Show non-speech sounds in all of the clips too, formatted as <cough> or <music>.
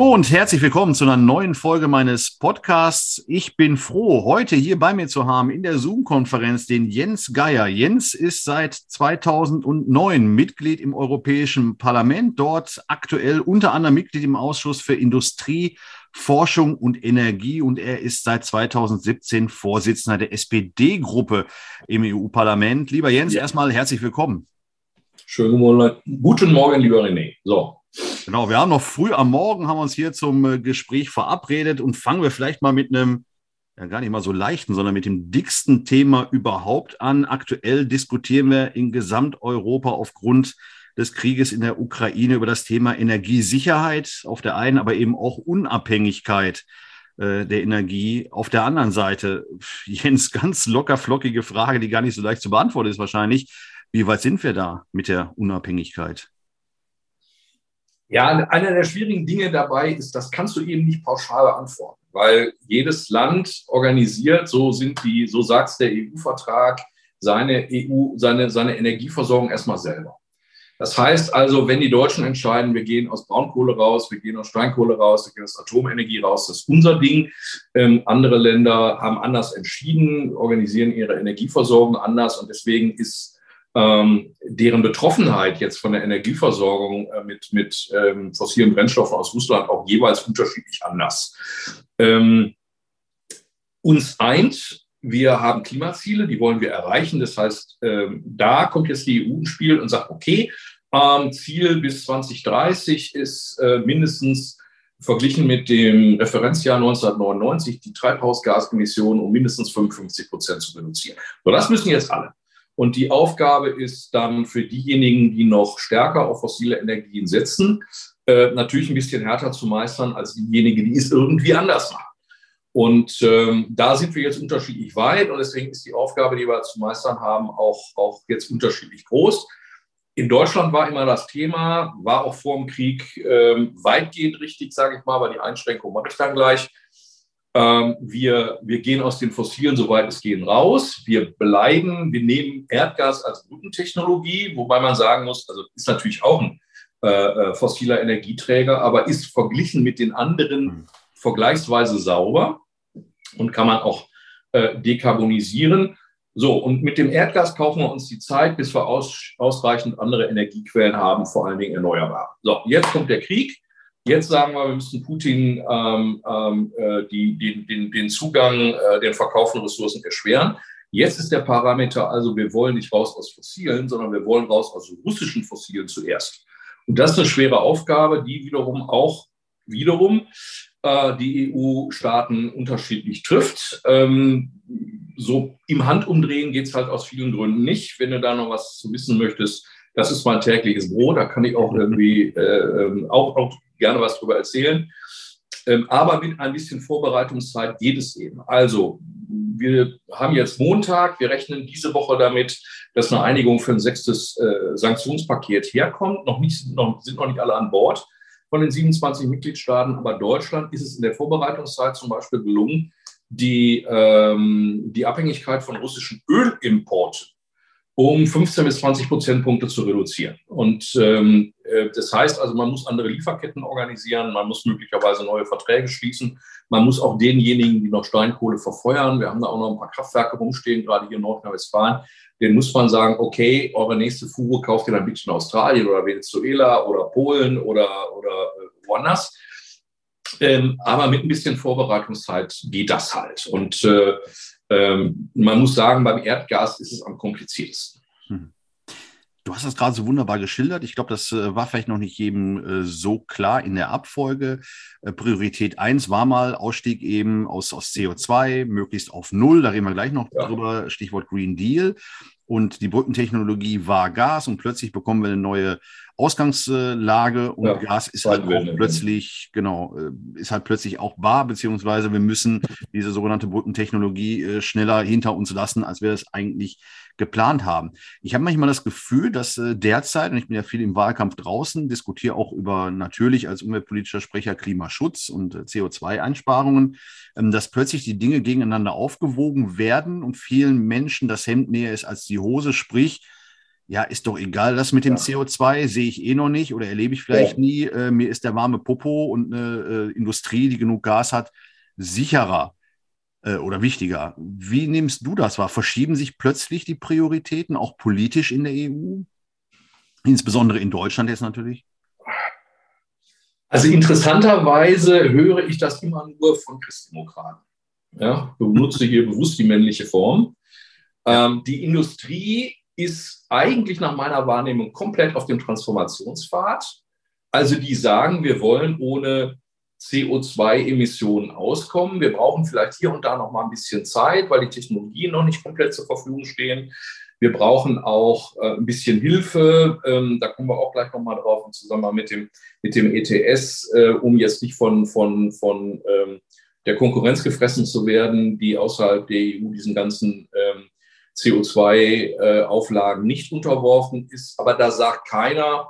Hallo und herzlich willkommen zu einer neuen Folge meines Podcasts. Ich bin froh, heute hier bei mir zu haben in der Zoom-Konferenz den Jens Geier. Jens ist seit 2009 Mitglied im Europäischen Parlament, dort aktuell unter anderem Mitglied im Ausschuss für Industrie, Forschung und Energie und er ist seit 2017 Vorsitzender der SPD-Gruppe im EU-Parlament. Lieber Jens, ja. erstmal herzlich willkommen. Schönen guten Morgen, lieber René. So, Genau, wir haben noch früh am Morgen, haben uns hier zum äh, Gespräch verabredet und fangen wir vielleicht mal mit einem, ja gar nicht mal so leichten, sondern mit dem dicksten Thema überhaupt an. Aktuell diskutieren wir in Gesamteuropa aufgrund des Krieges in der Ukraine über das Thema Energiesicherheit auf der einen, aber eben auch Unabhängigkeit äh, der Energie auf der anderen Seite. Jens, ganz locker flockige Frage, die gar nicht so leicht zu beantworten ist wahrscheinlich. Wie weit sind wir da mit der Unabhängigkeit? Ja, einer der schwierigen Dinge dabei ist, das kannst du eben nicht pauschal beantworten, weil jedes Land organisiert, so sind die, so sagt der EU-Vertrag, seine EU, seine, seine Energieversorgung erstmal selber. Das heißt also, wenn die Deutschen entscheiden, wir gehen aus Braunkohle raus, wir gehen aus Steinkohle raus, wir gehen aus Atomenergie raus, das ist unser Ding. Ähm, andere Länder haben anders entschieden, organisieren ihre Energieversorgung anders und deswegen ist ähm, deren Betroffenheit jetzt von der Energieversorgung äh, mit, mit ähm, fossilen Brennstoffen aus Russland auch jeweils unterschiedlich anders. Ähm, uns eint, wir haben Klimaziele, die wollen wir erreichen. Das heißt, ähm, da kommt jetzt die EU ins Spiel und sagt, okay, ähm, Ziel bis 2030 ist äh, mindestens verglichen mit dem Referenzjahr 1999 die Treibhausgasemissionen um mindestens 55 Prozent zu reduzieren. So, das müssen jetzt alle. Und die Aufgabe ist dann für diejenigen, die noch stärker auf fossile Energien setzen, äh, natürlich ein bisschen härter zu meistern als diejenigen, die es irgendwie anders machen. Und ähm, da sind wir jetzt unterschiedlich weit und deswegen ist die Aufgabe, die wir zu meistern haben, auch, auch jetzt unterschiedlich groß. In Deutschland war immer das Thema, war auch vor dem Krieg ähm, weitgehend richtig, sage ich mal, aber die Einschränkung mache ich dann gleich. Ähm, wir, wir gehen aus den Fossilen, soweit es gehen, raus. Wir bleiben, wir nehmen Erdgas als Brückentechnologie, wobei man sagen muss, also ist natürlich auch ein äh, äh fossiler Energieträger, aber ist verglichen mit den anderen hm. vergleichsweise sauber und kann man auch äh, dekarbonisieren. So, und mit dem Erdgas kaufen wir uns die Zeit, bis wir aus, ausreichend andere Energiequellen haben, vor allen Dingen erneuerbar. So, jetzt kommt der Krieg. Jetzt sagen wir, wir müssen Putin ähm, ähm, äh, die, den, den, den Zugang, äh, den Verkauf von Ressourcen erschweren. Jetzt ist der Parameter also, wir wollen nicht raus aus Fossilen, sondern wir wollen raus aus russischen Fossilen zuerst. Und das ist eine schwere Aufgabe, die wiederum auch wiederum äh, die EU-Staaten unterschiedlich trifft. Ähm, so im Handumdrehen geht es halt aus vielen Gründen nicht. Wenn du da noch was wissen möchtest, das ist mein tägliches Brot. Da kann ich auch irgendwie äh, ähm, auch, auch gerne was darüber erzählen. Ähm, aber mit ein bisschen Vorbereitungszeit geht es eben. Also, wir haben jetzt Montag. Wir rechnen diese Woche damit, dass eine Einigung für ein sechstes äh, Sanktionspaket herkommt. Noch nicht, noch, sind noch nicht alle an Bord von den 27 Mitgliedstaaten. Aber Deutschland ist es in der Vorbereitungszeit zum Beispiel gelungen, die, ähm, die Abhängigkeit von russischen Ölimporten um 15 bis 20 Prozentpunkte zu reduzieren. Und ähm, äh, das heißt also, man muss andere Lieferketten organisieren, man muss möglicherweise neue Verträge schließen, man muss auch denjenigen, die noch Steinkohle verfeuern, wir haben da auch noch ein paar Kraftwerke rumstehen, gerade hier in Nordrhein-Westfalen, den muss man sagen, okay, eure nächste Fuhre kauft ihr dann bitte in Australien oder Venezuela oder Polen oder, oder äh, woanders. Ähm, aber mit ein bisschen Vorbereitungszeit geht das halt. Und äh, ähm, man muss sagen, beim Erdgas ist es am kompliziertesten. Hm. Du hast das gerade so wunderbar geschildert. Ich glaube, das äh, war vielleicht noch nicht jedem äh, so klar in der Abfolge. Äh, Priorität 1 war mal Ausstieg eben aus, aus CO2, möglichst auf Null. Da reden wir gleich noch ja. drüber. Stichwort Green Deal. Und die Brückentechnologie war Gas und plötzlich bekommen wir eine neue Ausgangslage und ja, Gas ist halt auch plötzlich, genau, äh, ist halt plötzlich auch wahr, beziehungsweise wir müssen diese sogenannte Brückentechnologie äh, schneller hinter uns lassen, als wir das eigentlich geplant haben. Ich habe manchmal das Gefühl, dass äh, derzeit, und ich bin ja viel im Wahlkampf draußen, diskutiere auch über natürlich als umweltpolitischer Sprecher Klimaschutz und CO2-Einsparungen, ähm, dass plötzlich die Dinge gegeneinander aufgewogen werden und vielen Menschen das Hemd näher ist als die Hose, sprich, ja, ist doch egal, das mit dem ja. CO2 sehe ich eh noch nicht oder erlebe ich vielleicht ja. nie. Äh, mir ist der warme Popo und eine äh, Industrie, die genug Gas hat, sicherer äh, oder wichtiger. Wie nimmst du das wahr? Verschieben sich plötzlich die Prioritäten auch politisch in der EU? Insbesondere in Deutschland jetzt natürlich? Also interessanterweise höre ich das immer nur von Christdemokraten. Ja, benutze hier bewusst die männliche Form. Ähm, die Industrie ist eigentlich nach meiner Wahrnehmung komplett auf dem Transformationspfad. Also die sagen, wir wollen ohne CO2-Emissionen auskommen. Wir brauchen vielleicht hier und da noch mal ein bisschen Zeit, weil die Technologien noch nicht komplett zur Verfügung stehen. Wir brauchen auch äh, ein bisschen Hilfe. Ähm, da kommen wir auch gleich noch mal drauf im Zusammenhang mit dem, mit dem ETS, äh, um jetzt nicht von, von, von ähm, der Konkurrenz gefressen zu werden, die außerhalb der EU diesen ganzen ähm, CO2-Auflagen äh, nicht unterworfen ist. Aber da sagt keiner,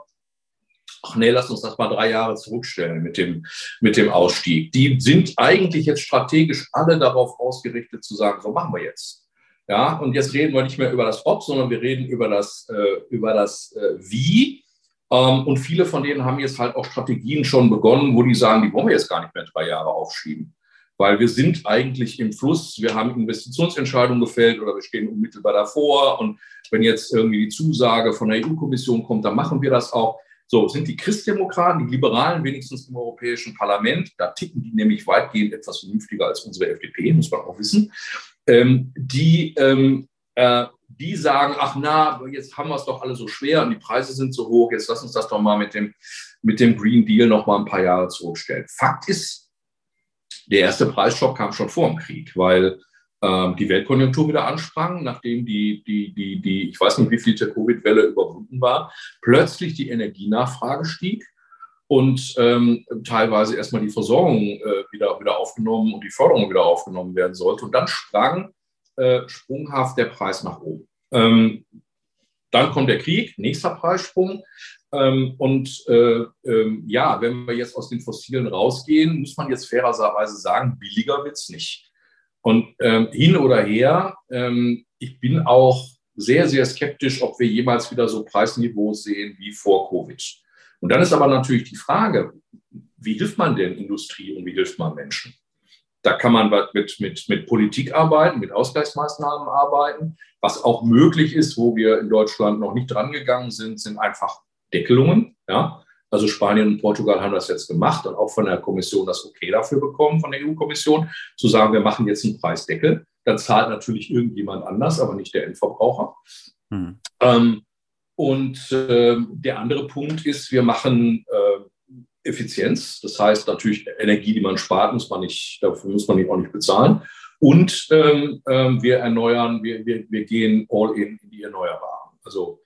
ach nee, lass uns das mal drei Jahre zurückstellen mit dem, mit dem Ausstieg. Die sind eigentlich jetzt strategisch alle darauf ausgerichtet zu sagen, so machen wir jetzt. Ja, und jetzt reden wir nicht mehr über das Ob, sondern wir reden über das, äh, über das äh, Wie. Ähm, und viele von denen haben jetzt halt auch Strategien schon begonnen, wo die sagen, die wollen wir jetzt gar nicht mehr drei Jahre aufschieben weil wir sind eigentlich im Fluss. Wir haben Investitionsentscheidungen gefällt oder wir stehen unmittelbar davor. Und wenn jetzt irgendwie die Zusage von der EU-Kommission kommt, dann machen wir das auch. So, sind die Christdemokraten, die Liberalen wenigstens im Europäischen Parlament, da ticken die nämlich weitgehend etwas vernünftiger als unsere FDP, muss man auch wissen, ähm, die, ähm, äh, die sagen, ach na, jetzt haben wir es doch alle so schwer und die Preise sind so hoch, jetzt lass uns das doch mal mit dem, mit dem Green Deal noch mal ein paar Jahre zurückstellen. Fakt ist, der erste Preisschock kam schon vor dem Krieg, weil die Weltkonjunktur wieder ansprang, nachdem die, die, die, die, ich weiß nicht, wie viel der Covid-Welle überwunden war, plötzlich die Energienachfrage stieg und ähm, teilweise erstmal die Versorgung äh, wieder, wieder aufgenommen und die Förderung wieder aufgenommen werden sollte. Und dann sprang äh, sprunghaft der Preis nach oben. Ähm, dann kommt der Krieg, nächster Preissprung. Ähm, und äh, äh, ja, wenn wir jetzt aus den Fossilen rausgehen, muss man jetzt fairerweise sagen, billiger wird es nicht. Und ähm, hin oder her, ähm, ich bin auch sehr, sehr skeptisch, ob wir jemals wieder so Preisniveaus sehen wie vor Covid. Und dann ist aber natürlich die Frage, wie hilft man denn Industrie und wie hilft man Menschen? Da kann man mit, mit, mit Politik arbeiten, mit Ausgleichsmaßnahmen arbeiten. Was auch möglich ist, wo wir in Deutschland noch nicht drangegangen sind, sind einfach Deckelungen. Ja? Also Spanien und Portugal haben das jetzt gemacht und auch von der Kommission das Okay dafür bekommen, von der EU-Kommission, zu sagen, wir machen jetzt einen Preisdeckel. Dann zahlt natürlich irgendjemand anders, aber nicht der Endverbraucher. Hm. Ähm, und äh, der andere Punkt ist, wir machen äh, Effizienz. Das heißt natürlich Energie, die man spart, muss man nicht, dafür muss man auch nicht bezahlen. Und ähm, äh, wir erneuern, wir, wir, wir gehen all in in die Erneuerbaren. Also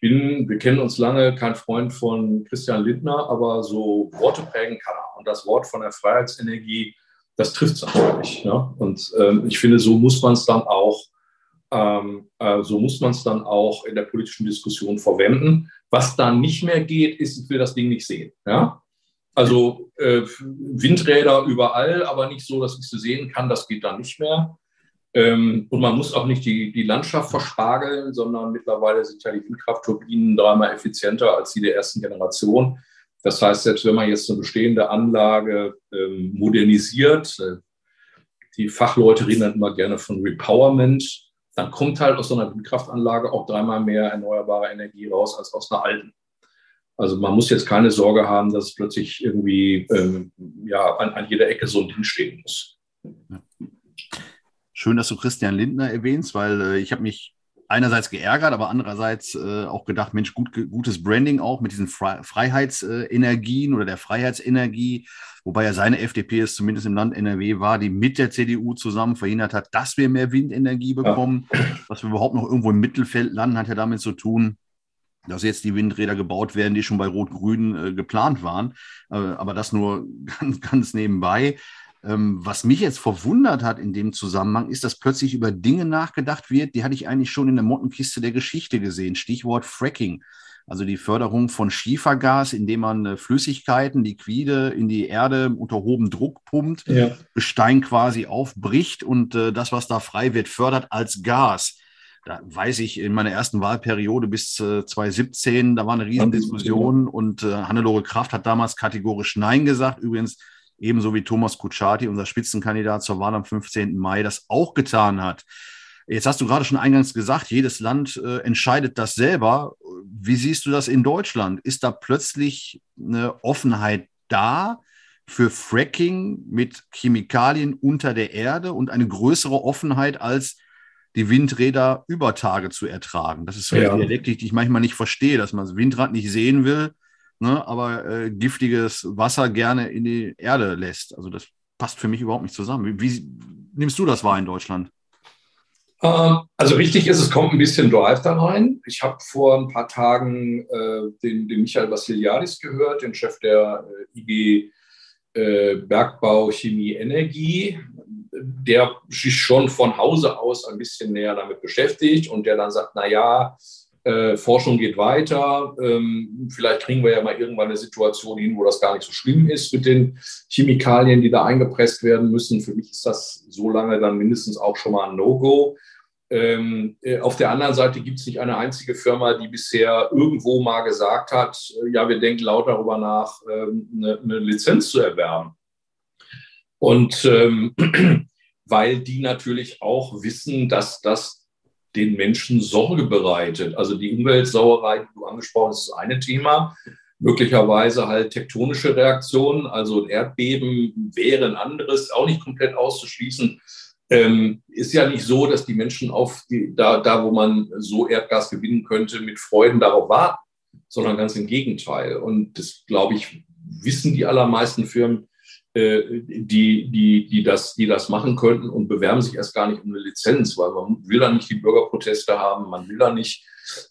bin, wir kennen uns lange, kein Freund von Christian Lindner, aber so Worte prägen kann er. Und das Wort von der Freiheitsenergie, das trifft es natürlich. Ne? Und ähm, ich finde, so muss man es dann auch, ähm, äh, so muss man es dann auch in der politischen Diskussion verwenden. Was dann nicht mehr geht, ist, ich will das Ding nicht sehen. Ja? Also äh, Windräder überall, aber nicht so, dass ich sie sehen kann, das geht dann nicht mehr. Ähm, und man muss auch nicht die, die Landschaft verspargeln, sondern mittlerweile sind ja die Windkraftturbinen dreimal effizienter als die der ersten Generation. Das heißt, selbst wenn man jetzt eine bestehende Anlage ähm, modernisiert, äh, die Fachleute reden dann immer gerne von Repowerment, dann kommt halt aus so einer Windkraftanlage auch dreimal mehr erneuerbare Energie raus als aus einer alten. Also man muss jetzt keine Sorge haben, dass plötzlich irgendwie ähm, ja, an, an jeder Ecke so ein Ding stehen muss. Ja. Schön, dass du Christian Lindner erwähnst, weil äh, ich habe mich einerseits geärgert, aber andererseits äh, auch gedacht, Mensch, gut, gutes Branding auch mit diesen Fre Freiheitsenergien oder der Freiheitsenergie, wobei ja seine FDP es zumindest im Land NRW war, die mit der CDU zusammen verhindert hat, dass wir mehr Windenergie bekommen. Ja. Was wir überhaupt noch irgendwo im Mittelfeld landen, hat ja damit zu tun, dass jetzt die Windräder gebaut werden, die schon bei Rot-Grün äh, geplant waren. Äh, aber das nur <laughs> ganz, ganz nebenbei. Ähm, was mich jetzt verwundert hat in dem Zusammenhang, ist, dass plötzlich über Dinge nachgedacht wird, die hatte ich eigentlich schon in der Mottenkiste der Geschichte gesehen. Stichwort Fracking. Also die Förderung von Schiefergas, indem man äh, Flüssigkeiten, Liquide in die Erde unter hohem Druck pumpt, ja. Gestein quasi aufbricht und äh, das, was da frei wird, fördert als Gas. da weiß ich, in meiner ersten Wahlperiode bis äh, 2017, da war eine Riesendiskussion und äh, Hannelore Kraft hat damals kategorisch Nein gesagt. Übrigens ebenso wie Thomas Kutschaty, unser Spitzenkandidat zur Wahl am 15. Mai, das auch getan hat. Jetzt hast du gerade schon eingangs gesagt, jedes Land äh, entscheidet das selber. Wie siehst du das in Deutschland? Ist da plötzlich eine Offenheit da für Fracking mit Chemikalien unter der Erde und eine größere Offenheit als die Windräder über Tage zu ertragen? Das ist ja. eine Dialektik, die ich manchmal nicht verstehe, dass man das Windrad nicht sehen will, ne, aber äh, giftiges Wasser gerne in die Erde lässt. Also das passt für mich überhaupt nicht zusammen. Wie, wie nimmst du das wahr in Deutschland? Ähm, also richtig ist, es kommt ein bisschen Drive da rein. Ich habe vor ein paar Tagen äh, den, den, Michael Vassiliadis gehört, den Chef der äh, IG äh, Bergbau, Chemie, Energie, der sich schon von Hause aus ein bisschen näher damit beschäftigt und der dann sagt, na ja, äh, Forschung geht weiter. Ähm, vielleicht kriegen wir ja mal irgendwann eine Situation hin, wo das gar nicht so schlimm ist mit den Chemikalien, die da eingepresst werden müssen. Für mich ist das so lange dann mindestens auch schon mal ein No-Go. Ähm, äh, auf der anderen Seite gibt es nicht eine einzige Firma, die bisher irgendwo mal gesagt hat, äh, ja, wir denken laut darüber nach, ähm, eine, eine, Lizenz zu erwerben. Und ähm, <clears throat> weil die natürlich auch wissen, dass das den Menschen Sorge bereitet. Also die Umweltsauerei, die du angesprochen hast, ist eine Thema. Möglicherweise halt tektonische Reaktionen, also ein Erdbeben wäre ein anderes, auch nicht komplett auszuschließen. Ähm, ist ja nicht so, dass die Menschen auf die, da, da, wo man so Erdgas gewinnen könnte, mit Freuden darauf warten, sondern ganz im Gegenteil. Und das, glaube ich, wissen die allermeisten Firmen, die, die, die, das, die das machen könnten und bewerben sich erst gar nicht um eine Lizenz, weil man will dann nicht die Bürgerproteste haben, man will dann nicht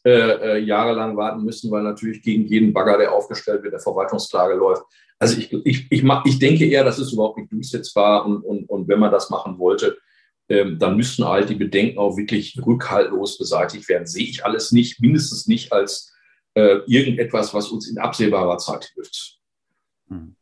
äh, äh, jahrelang warten müssen, weil natürlich gegen jeden Bagger, der aufgestellt wird, der Verwaltungsklage läuft. Also ich, ich, ich, ich denke eher, das ist überhaupt nicht durchsetzbar und, und, und wenn man das machen wollte, ähm, dann müssten halt die Bedenken auch wirklich rückhaltlos beseitigt werden. Sehe ich alles nicht, mindestens nicht als äh, irgendetwas, was uns in absehbarer Zeit hilft. Hm.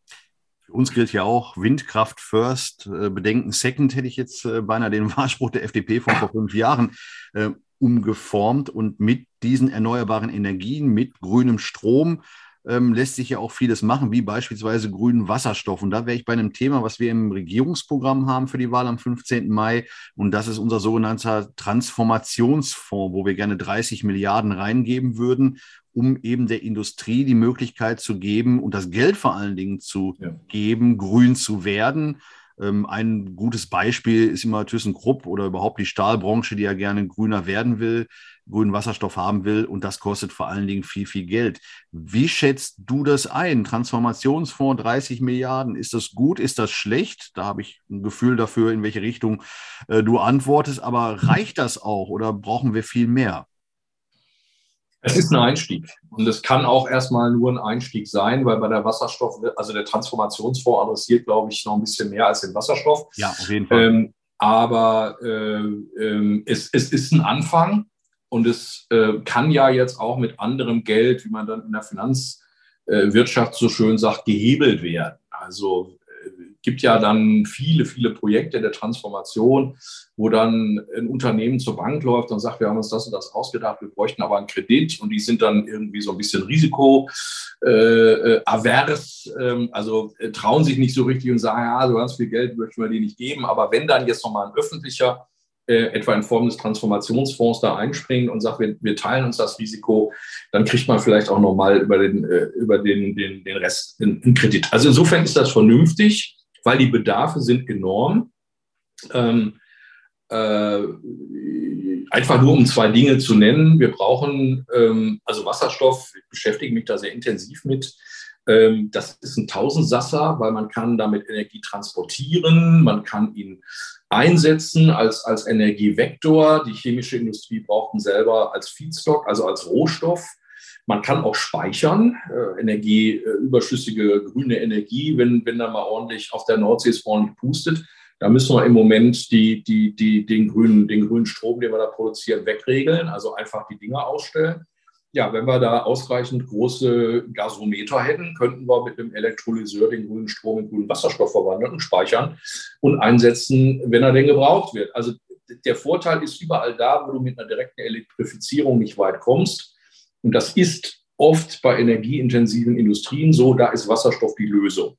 Uns gilt ja auch Windkraft first, äh, Bedenken second, hätte ich jetzt äh, beinahe den <laughs> Wahlspruch der FDP von vor fünf Jahren äh, umgeformt. Und mit diesen erneuerbaren Energien, mit grünem Strom, ähm, lässt sich ja auch vieles machen, wie beispielsweise grünen Wasserstoff. Und da wäre ich bei einem Thema, was wir im Regierungsprogramm haben für die Wahl am 15. Mai. Und das ist unser sogenannter Transformationsfonds, wo wir gerne 30 Milliarden reingeben würden, um eben der Industrie die Möglichkeit zu geben und das Geld vor allen Dingen zu ja. geben, grün zu werden. Ähm, ein gutes Beispiel ist immer ThyssenKrupp oder überhaupt die Stahlbranche, die ja gerne grüner werden will, grünen Wasserstoff haben will und das kostet vor allen Dingen viel, viel Geld. Wie schätzt du das ein? Transformationsfonds 30 Milliarden, ist das gut, ist das schlecht? Da habe ich ein Gefühl dafür, in welche Richtung äh, du antwortest, aber reicht das auch oder brauchen wir viel mehr? Es ist ein Einstieg. Und es kann auch erstmal nur ein Einstieg sein, weil bei der Wasserstoff, also der Transformationsfonds adressiert, glaube ich, noch ein bisschen mehr als den Wasserstoff. Ja, auf jeden Fall. Ähm, aber äh, äh, es, es ist ein Anfang und es äh, kann ja jetzt auch mit anderem Geld, wie man dann in der Finanzwirtschaft so schön sagt, gehebelt werden. Also gibt ja dann viele, viele Projekte der Transformation, wo dann ein Unternehmen zur Bank läuft und sagt, wir haben uns das und das ausgedacht, wir bräuchten aber einen Kredit und die sind dann irgendwie so ein bisschen risikoavers, äh, äh, also äh, trauen sich nicht so richtig und sagen, ja, so ganz viel Geld möchten wir dir nicht geben. Aber wenn dann jetzt nochmal ein öffentlicher äh, etwa in Form des Transformationsfonds da einspringt und sagt, wir, wir, teilen uns das Risiko, dann kriegt man vielleicht auch nochmal über den, äh, über den, den, den Rest einen Kredit. Also insofern ist das vernünftig weil die Bedarfe sind enorm. Ähm, äh, einfach nur um zwei Dinge zu nennen. Wir brauchen, ähm, also Wasserstoff, ich beschäftige mich da sehr intensiv mit. Ähm, das ist ein Tausendsasser, weil man kann damit Energie transportieren, man kann ihn einsetzen als, als Energievektor. Die chemische Industrie braucht ihn selber als Feedstock, also als Rohstoff. Man kann auch speichern, äh, Energie, äh, überschüssige grüne Energie, wenn, wenn da mal ordentlich auf der Nordsee es ordentlich pustet. Da müssen wir im Moment die, die, die, den, grünen, den grünen Strom, den wir da produzieren, wegregeln, also einfach die Dinger ausstellen. Ja, wenn wir da ausreichend große Gasometer hätten, könnten wir mit einem Elektrolyseur den grünen Strom in grünen Wasserstoff verwandeln und speichern und einsetzen, wenn er denn gebraucht wird. Also der Vorteil ist überall da, wo du mit einer direkten Elektrifizierung nicht weit kommst. Und das ist oft bei energieintensiven Industrien so, da ist Wasserstoff die Lösung.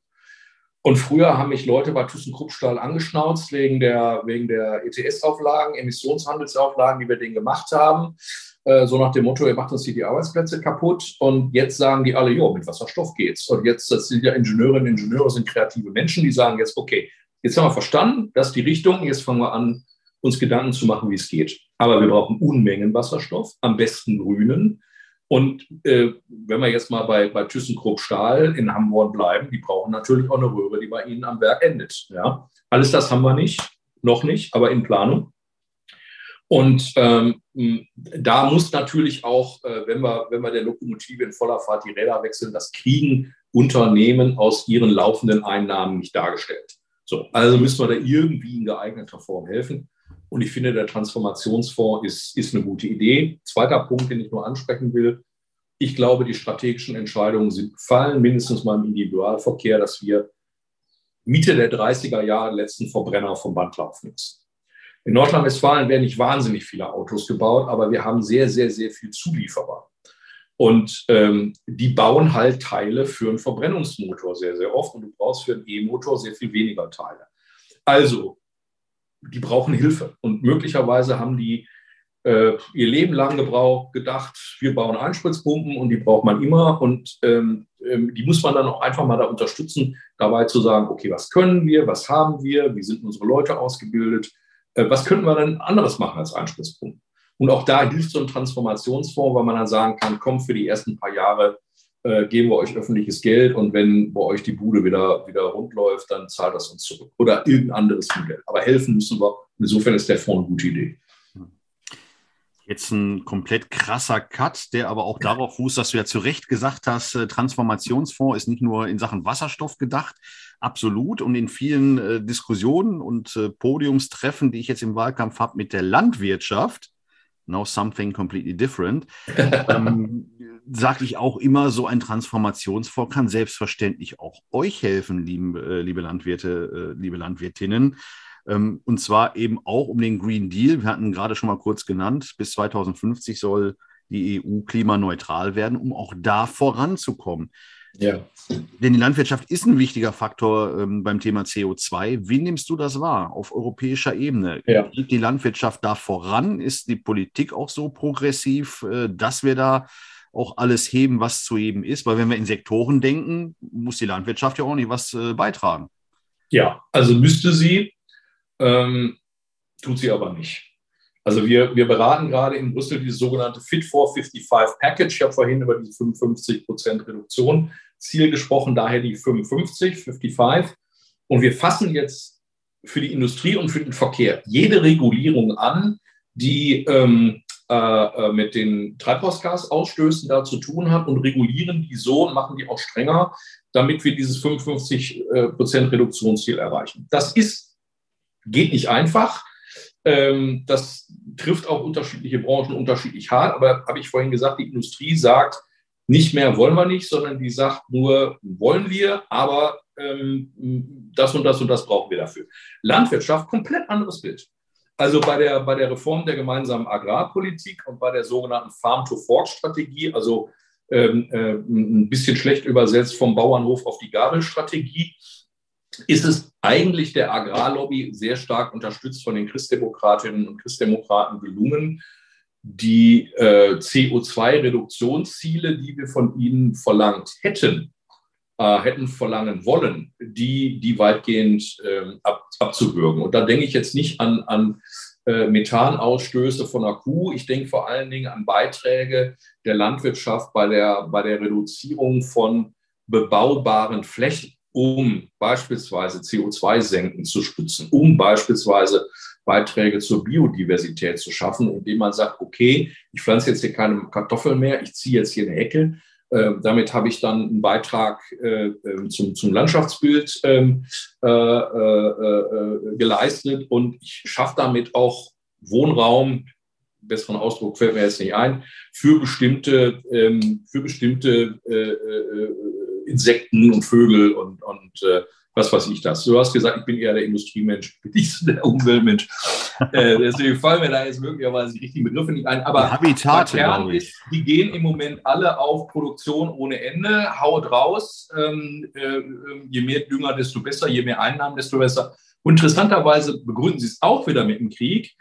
Und früher haben mich Leute bei ThyssenKrupp Stahl angeschnauzt wegen der, wegen der ETS-Auflagen, Emissionshandelsauflagen, die wir denen gemacht haben. Äh, so nach dem Motto, ihr macht uns hier die Arbeitsplätze kaputt. Und jetzt sagen die alle, jo, mit Wasserstoff geht's. Und jetzt, das sind ja Ingenieurinnen und Ingenieure, sind kreative Menschen, die sagen jetzt, okay, jetzt haben wir verstanden, das ist die Richtung, jetzt fangen wir an, uns Gedanken zu machen, wie es geht. Aber wir brauchen Unmengen Wasserstoff, am besten grünen. Und äh, wenn wir jetzt mal bei, bei ThyssenKrupp Stahl in Hamburg bleiben, die brauchen natürlich auch eine Röhre, die bei ihnen am Werk endet. Ja? Alles das haben wir nicht, noch nicht, aber in Planung. Und ähm, da muss natürlich auch, äh, wenn, wir, wenn wir der Lokomotive in voller Fahrt die Räder wechseln, das kriegen Unternehmen aus ihren laufenden Einnahmen nicht dargestellt. So, also müssen wir da irgendwie in geeigneter Form helfen. Und ich finde, der Transformationsfonds ist, ist eine gute Idee. Zweiter Punkt, den ich nur ansprechen will. Ich glaube, die strategischen Entscheidungen sind gefallen, mindestens mal im Individualverkehr, dass wir Mitte der 30er Jahre letzten Verbrenner vom Band laufen müssen. In Nordrhein-Westfalen werden nicht wahnsinnig viele Autos gebaut, aber wir haben sehr, sehr, sehr viel Zulieferer. Und ähm, die bauen halt Teile für einen Verbrennungsmotor sehr, sehr oft und du brauchst für einen E-Motor sehr viel weniger Teile. Also die brauchen Hilfe. Und möglicherweise haben die äh, ihr Leben lang gebraucht, gedacht, wir bauen Einspritzpumpen und die braucht man immer. Und ähm, ähm, die muss man dann auch einfach mal da unterstützen, dabei zu sagen, okay, was können wir, was haben wir, wie sind unsere Leute ausgebildet, äh, was könnten wir denn anderes machen als Einspritzpumpen? Und auch da hilft so ein Transformationsfonds, weil man dann sagen kann, komm, für die ersten paar Jahre äh, geben wir euch öffentliches Geld und wenn bei euch die Bude wieder, wieder rund läuft, dann zahlt das uns zurück. Oder irgendein anderes Modell. Aber helfen müssen wir. Insofern ist der Fonds eine gute Idee. Jetzt ein komplett krasser Cut, der aber auch darauf fußt, dass du ja zu Recht gesagt hast, äh, Transformationsfonds ist nicht nur in Sachen Wasserstoff gedacht, absolut. Und in vielen äh, Diskussionen und äh, Podiumstreffen, die ich jetzt im Wahlkampf habe mit der Landwirtschaft, now something completely different, <laughs> ähm, sage ich auch immer, so ein Transformationsfonds kann selbstverständlich auch euch helfen, liebe, äh, liebe Landwirte, äh, liebe Landwirtinnen. Ähm, und zwar eben auch um den Green Deal. Wir hatten gerade schon mal kurz genannt, bis 2050 soll die EU klimaneutral werden, um auch da voranzukommen. Ja. Denn die Landwirtschaft ist ein wichtiger Faktor ähm, beim Thema CO2. Wie nimmst du das wahr auf europäischer Ebene? Ja. Geht die Landwirtschaft da voran? Ist die Politik auch so progressiv, äh, dass wir da auch alles heben, was zu heben ist? Weil wenn wir in Sektoren denken, muss die Landwirtschaft ja auch nicht was äh, beitragen. Ja, also müsste sie, ähm, tut sie aber nicht. Also wir, wir beraten gerade in Brüssel dieses sogenannte Fit for 55 Package. Ich habe vorhin über diese 55 Prozent Reduktion Ziel gesprochen, daher die 55, 55. Und wir fassen jetzt für die Industrie und für den Verkehr jede Regulierung an, die ähm, äh, äh mit den Treibhausgasausstößen da zu tun hat und regulieren die so und machen die auch strenger, damit wir dieses 55 äh, Prozent Reduktionsziel erreichen. Das ist, geht nicht einfach. Ähm, das trifft auch unterschiedliche Branchen unterschiedlich hart. Aber habe ich vorhin gesagt, die Industrie sagt, nicht mehr wollen wir nicht, sondern die sagt nur, wollen wir, aber ähm, das und das und das brauchen wir dafür. Landwirtschaft, komplett anderes Bild. Also bei der, bei der Reform der gemeinsamen Agrarpolitik und bei der sogenannten Farm-to-Fork-Strategie, also ähm, äh, ein bisschen schlecht übersetzt vom Bauernhof auf die Gabelstrategie, ist es eigentlich der Agrarlobby sehr stark unterstützt von den Christdemokratinnen und Christdemokraten gelungen, die äh, CO2-Reduktionsziele, die wir von ihnen verlangt hätten, äh, hätten verlangen wollen, die, die weitgehend äh, ab, abzuwürgen. Und da denke ich jetzt nicht an, an äh, Methanausstöße von einer Kuh. Ich denke vor allen Dingen an Beiträge der Landwirtschaft bei der, bei der Reduzierung von bebaubaren Flächen um beispielsweise CO2-Senken zu stützen, um beispielsweise Beiträge zur Biodiversität zu schaffen, indem man sagt, okay, ich pflanze jetzt hier keine Kartoffeln mehr, ich ziehe jetzt hier eine Hecke. Äh, damit habe ich dann einen Beitrag äh, ähm, zum, zum Landschaftsbild ähm, äh, geleistet. Und ich schaffe damit auch Wohnraum, besseren Ausdruck fällt mir jetzt nicht ein, für bestimmte, ähm, für bestimmte Insekten und Vögel und, und was weiß ich das. Du hast gesagt, ich bin eher der Industriemensch, <laughs> bin nicht so der Umweltmensch. äh, deswegen fallen mir da jetzt möglicherweise die richtigen Begriffe nicht ein. Aber Habitate, Kern ist, die gehen im Moment alle auf Produktion ohne Ende. Haut raus. Ähm, äh, je mehr Dünger, desto besser. Je mehr Einnahmen, desto besser. Und interessanterweise begründen sie es auch wieder mit dem Krieg.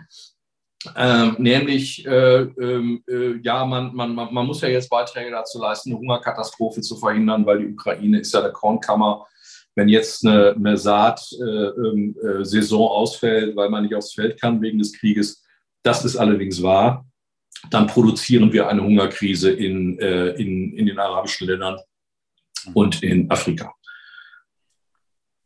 Ähm, nämlich, äh, ähm, äh, ja, man, man, man muss ja jetzt Beiträge dazu leisten, eine Hungerkatastrophe zu verhindern, weil die Ukraine ist ja eine Kornkammer wenn jetzt eine, eine Saatsaison äh, äh, ausfällt, weil man nicht aufs Feld kann wegen des Krieges, das ist allerdings wahr, dann produzieren wir eine Hungerkrise in, äh, in, in den arabischen Ländern und in Afrika.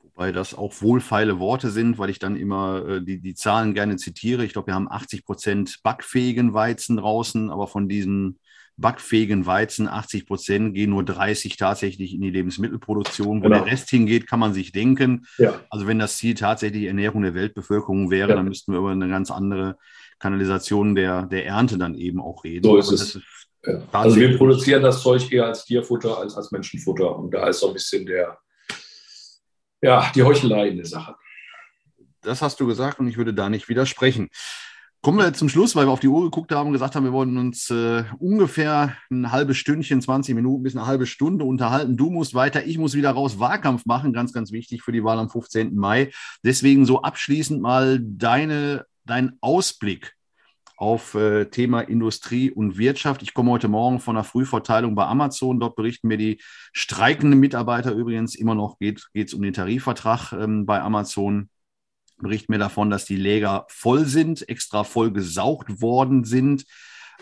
Wobei das auch wohlfeile Worte sind, weil ich dann immer äh, die, die Zahlen gerne zitiere. Ich glaube, wir haben 80 Prozent backfähigen Weizen draußen, aber von diesen backfähigen Weizen, 80 Prozent, gehen nur 30 tatsächlich in die Lebensmittelproduktion. Wo genau. der Rest hingeht, kann man sich denken. Ja. Also wenn das Ziel tatsächlich Ernährung der Weltbevölkerung wäre, ja. dann müssten wir über eine ganz andere Kanalisation der, der Ernte dann eben auch reden. So ist es. Ja. Also wir produzieren das Zeug eher als Tierfutter als als Menschenfutter. Und da ist so ein bisschen der, ja, die Heuchelei in der Sache. Das hast du gesagt und ich würde da nicht widersprechen. Kommen wir zum Schluss, weil wir auf die Uhr geguckt haben und gesagt haben, wir wollen uns äh, ungefähr ein halbes Stündchen, 20 Minuten bis eine halbe Stunde unterhalten. Du musst weiter, ich muss wieder raus Wahlkampf machen, ganz, ganz wichtig für die Wahl am 15. Mai. Deswegen so abschließend mal deine, dein Ausblick auf äh, Thema Industrie und Wirtschaft. Ich komme heute Morgen von einer Frühverteilung bei Amazon. Dort berichten mir die streikenden Mitarbeiter übrigens immer noch, geht es um den Tarifvertrag ähm, bei Amazon berichten mir davon, dass die Läger voll sind, extra voll gesaugt worden sind,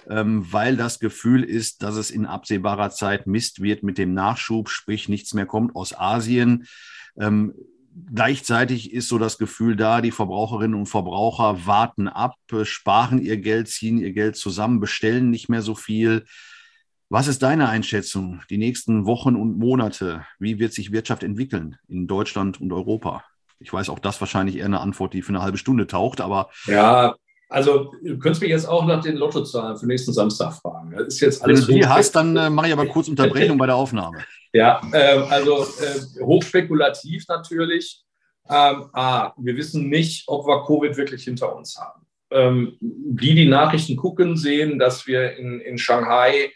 ähm, weil das Gefühl ist, dass es in absehbarer Zeit Mist wird mit dem Nachschub, sprich nichts mehr kommt aus Asien. Ähm, gleichzeitig ist so das Gefühl da, die Verbraucherinnen und Verbraucher warten ab, sparen ihr Geld, ziehen ihr Geld zusammen, bestellen nicht mehr so viel. Was ist deine Einschätzung die nächsten Wochen und Monate? Wie wird sich Wirtschaft entwickeln in Deutschland und Europa? Ich weiß auch das wahrscheinlich eher eine Antwort, die für eine halbe Stunde taucht, aber. Ja, also du könntest mich jetzt auch nach den Lottozahlen für nächsten Samstag fragen. Das ist jetzt alles Wenn du die hast, dann äh, mache ich aber kurz Unterbrechung bei der Aufnahme. <laughs> Ja, äh, also äh, hochspekulativ natürlich. Ähm, ah, wir wissen nicht, ob wir Covid wirklich hinter uns haben. Ähm, die, die Nachrichten gucken, sehen, dass wir in, in Shanghai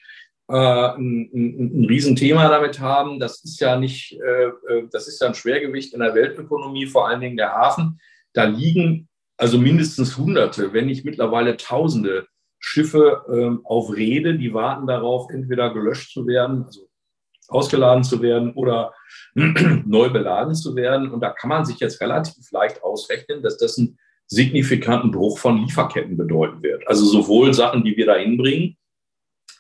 äh, ein, ein, ein Riesenthema damit haben. Das ist ja nicht, äh, äh, das ist ja ein Schwergewicht in der Weltökonomie, vor allen Dingen der Hafen. Da liegen also mindestens Hunderte, wenn nicht mittlerweile Tausende Schiffe ähm, auf Rede, die warten darauf, entweder gelöscht zu werden, also ausgeladen zu werden oder <clears throat> neu beladen zu werden. Und da kann man sich jetzt relativ leicht ausrechnen, dass das einen signifikanten Bruch von Lieferketten bedeuten wird. Also sowohl Sachen, die wir da hinbringen,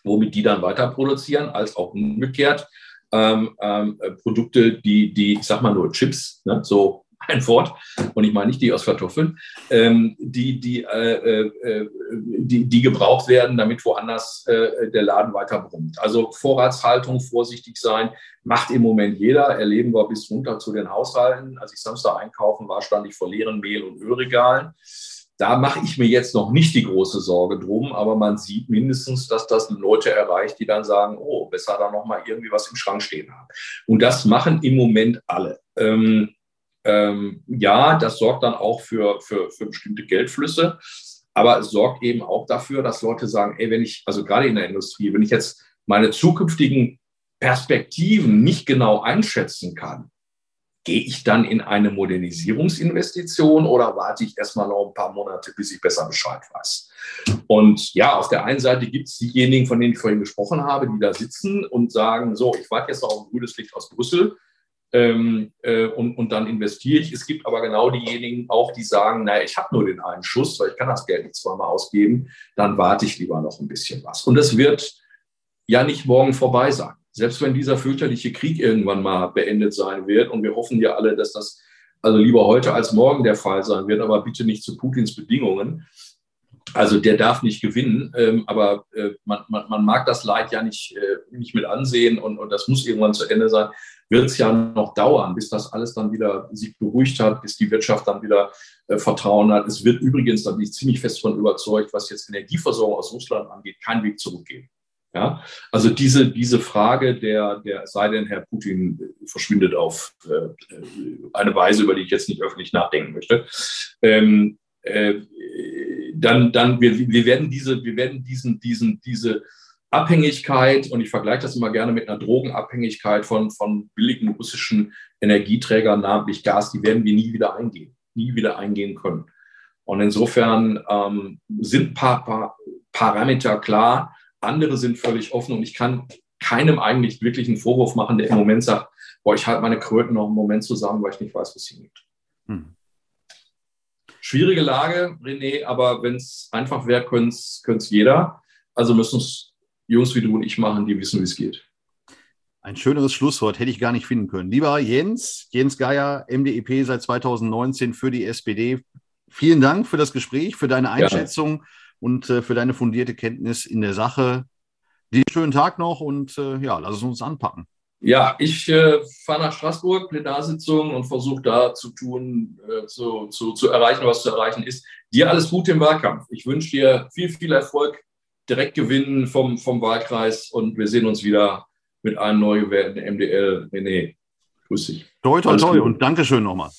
womit die dann weiter produzieren, als auch umgekehrt ähm, ähm, Produkte, die, die, ich sag mal nur Chips, ne, so <laughs> ein Wort, und ich meine nicht die aus Kartoffeln, ähm, die, die, äh, äh, die, die gebraucht werden, damit woanders äh, der Laden weiter brummt. Also Vorratshaltung, vorsichtig sein, macht im Moment jeder, erleben wir bis runter zu den Haushalten. Als ich Samstag einkaufen war, stand ich vor leeren Mehl- und Ölregalen. Da mache ich mir jetzt noch nicht die große Sorge drum, aber man sieht mindestens, dass das Leute erreicht, die dann sagen, oh, besser da noch mal irgendwie was im Schrank stehen haben. Und das machen im Moment alle. Ähm, ähm, ja, das sorgt dann auch für, für, für bestimmte Geldflüsse, aber es sorgt eben auch dafür, dass Leute sagen, ey, wenn ich, also gerade in der Industrie, wenn ich jetzt meine zukünftigen Perspektiven nicht genau einschätzen kann, Gehe ich dann in eine Modernisierungsinvestition oder warte ich erstmal noch ein paar Monate, bis ich besser Bescheid weiß? Und ja, auf der einen Seite gibt es diejenigen, von denen ich vorhin gesprochen habe, die da sitzen und sagen, so, ich warte jetzt noch auf ein grünes Licht aus Brüssel. Ähm, äh, und, und dann investiere ich. Es gibt aber genau diejenigen auch, die sagen, naja, ich habe nur den einen Schuss, weil ich kann das Geld nicht zweimal ausgeben, dann warte ich lieber noch ein bisschen was. Und es wird ja nicht morgen vorbei sein selbst wenn dieser fürchterliche Krieg irgendwann mal beendet sein wird, und wir hoffen ja alle, dass das also lieber heute als morgen der Fall sein wird, aber bitte nicht zu Putins Bedingungen. Also der darf nicht gewinnen, ähm, aber äh, man, man, man, mag das Leid ja nicht, äh, nicht mit ansehen und, und das muss irgendwann zu Ende sein. Wird es ja noch dauern, bis das alles dann wieder sich beruhigt hat, bis die Wirtschaft dann wieder äh, Vertrauen hat. Es wird übrigens, da bin ich ziemlich fest von überzeugt, was jetzt Energieversorgung aus Russland angeht, keinen Weg zurückgehen. Ja, also diese, diese Frage der, der, sei denn Herr Putin verschwindet auf äh, eine Weise, über die ich jetzt nicht öffentlich nachdenken möchte, ähm, äh, dann, dann wir, wir werden diese, wir werden diesen, diesen, diese Abhängigkeit, und ich vergleiche das immer gerne mit einer Drogenabhängigkeit von, von billigen russischen Energieträgern, namentlich Gas, die werden wir nie wieder eingehen, nie wieder eingehen können. Und insofern ähm, sind paar, paar Parameter klar, andere sind völlig offen und ich kann keinem eigentlich wirklich einen Vorwurf machen, der im Moment sagt, boah, ich halte meine Kröten noch einen Moment zusammen, weil ich nicht weiß, was sie hingeht. Hm. Schwierige Lage, René, aber wenn es einfach wäre, könnte es jeder. Also müssen es Jungs wie du und ich machen, die wissen, wie es geht. Ein schöneres Schlusswort hätte ich gar nicht finden können. Lieber Jens, Jens Geier, MDEP seit 2019 für die SPD. Vielen Dank für das Gespräch, für deine Einschätzung. Ja und äh, für deine fundierte Kenntnis in der Sache. Dir schönen Tag noch und äh, ja, lass es uns anpacken. Ja, ich äh, fahre nach Straßburg, Plenarsitzung und versuche da zu tun, äh, zu, zu, zu erreichen, was zu erreichen ist. Dir alles Gute im Wahlkampf. Ich wünsche dir viel, viel Erfolg, direkt gewinnen vom, vom Wahlkreis und wir sehen uns wieder mit einem neu gewählten MDL. René, grüß dich. Toi, toi, toi und Dankeschön nochmal.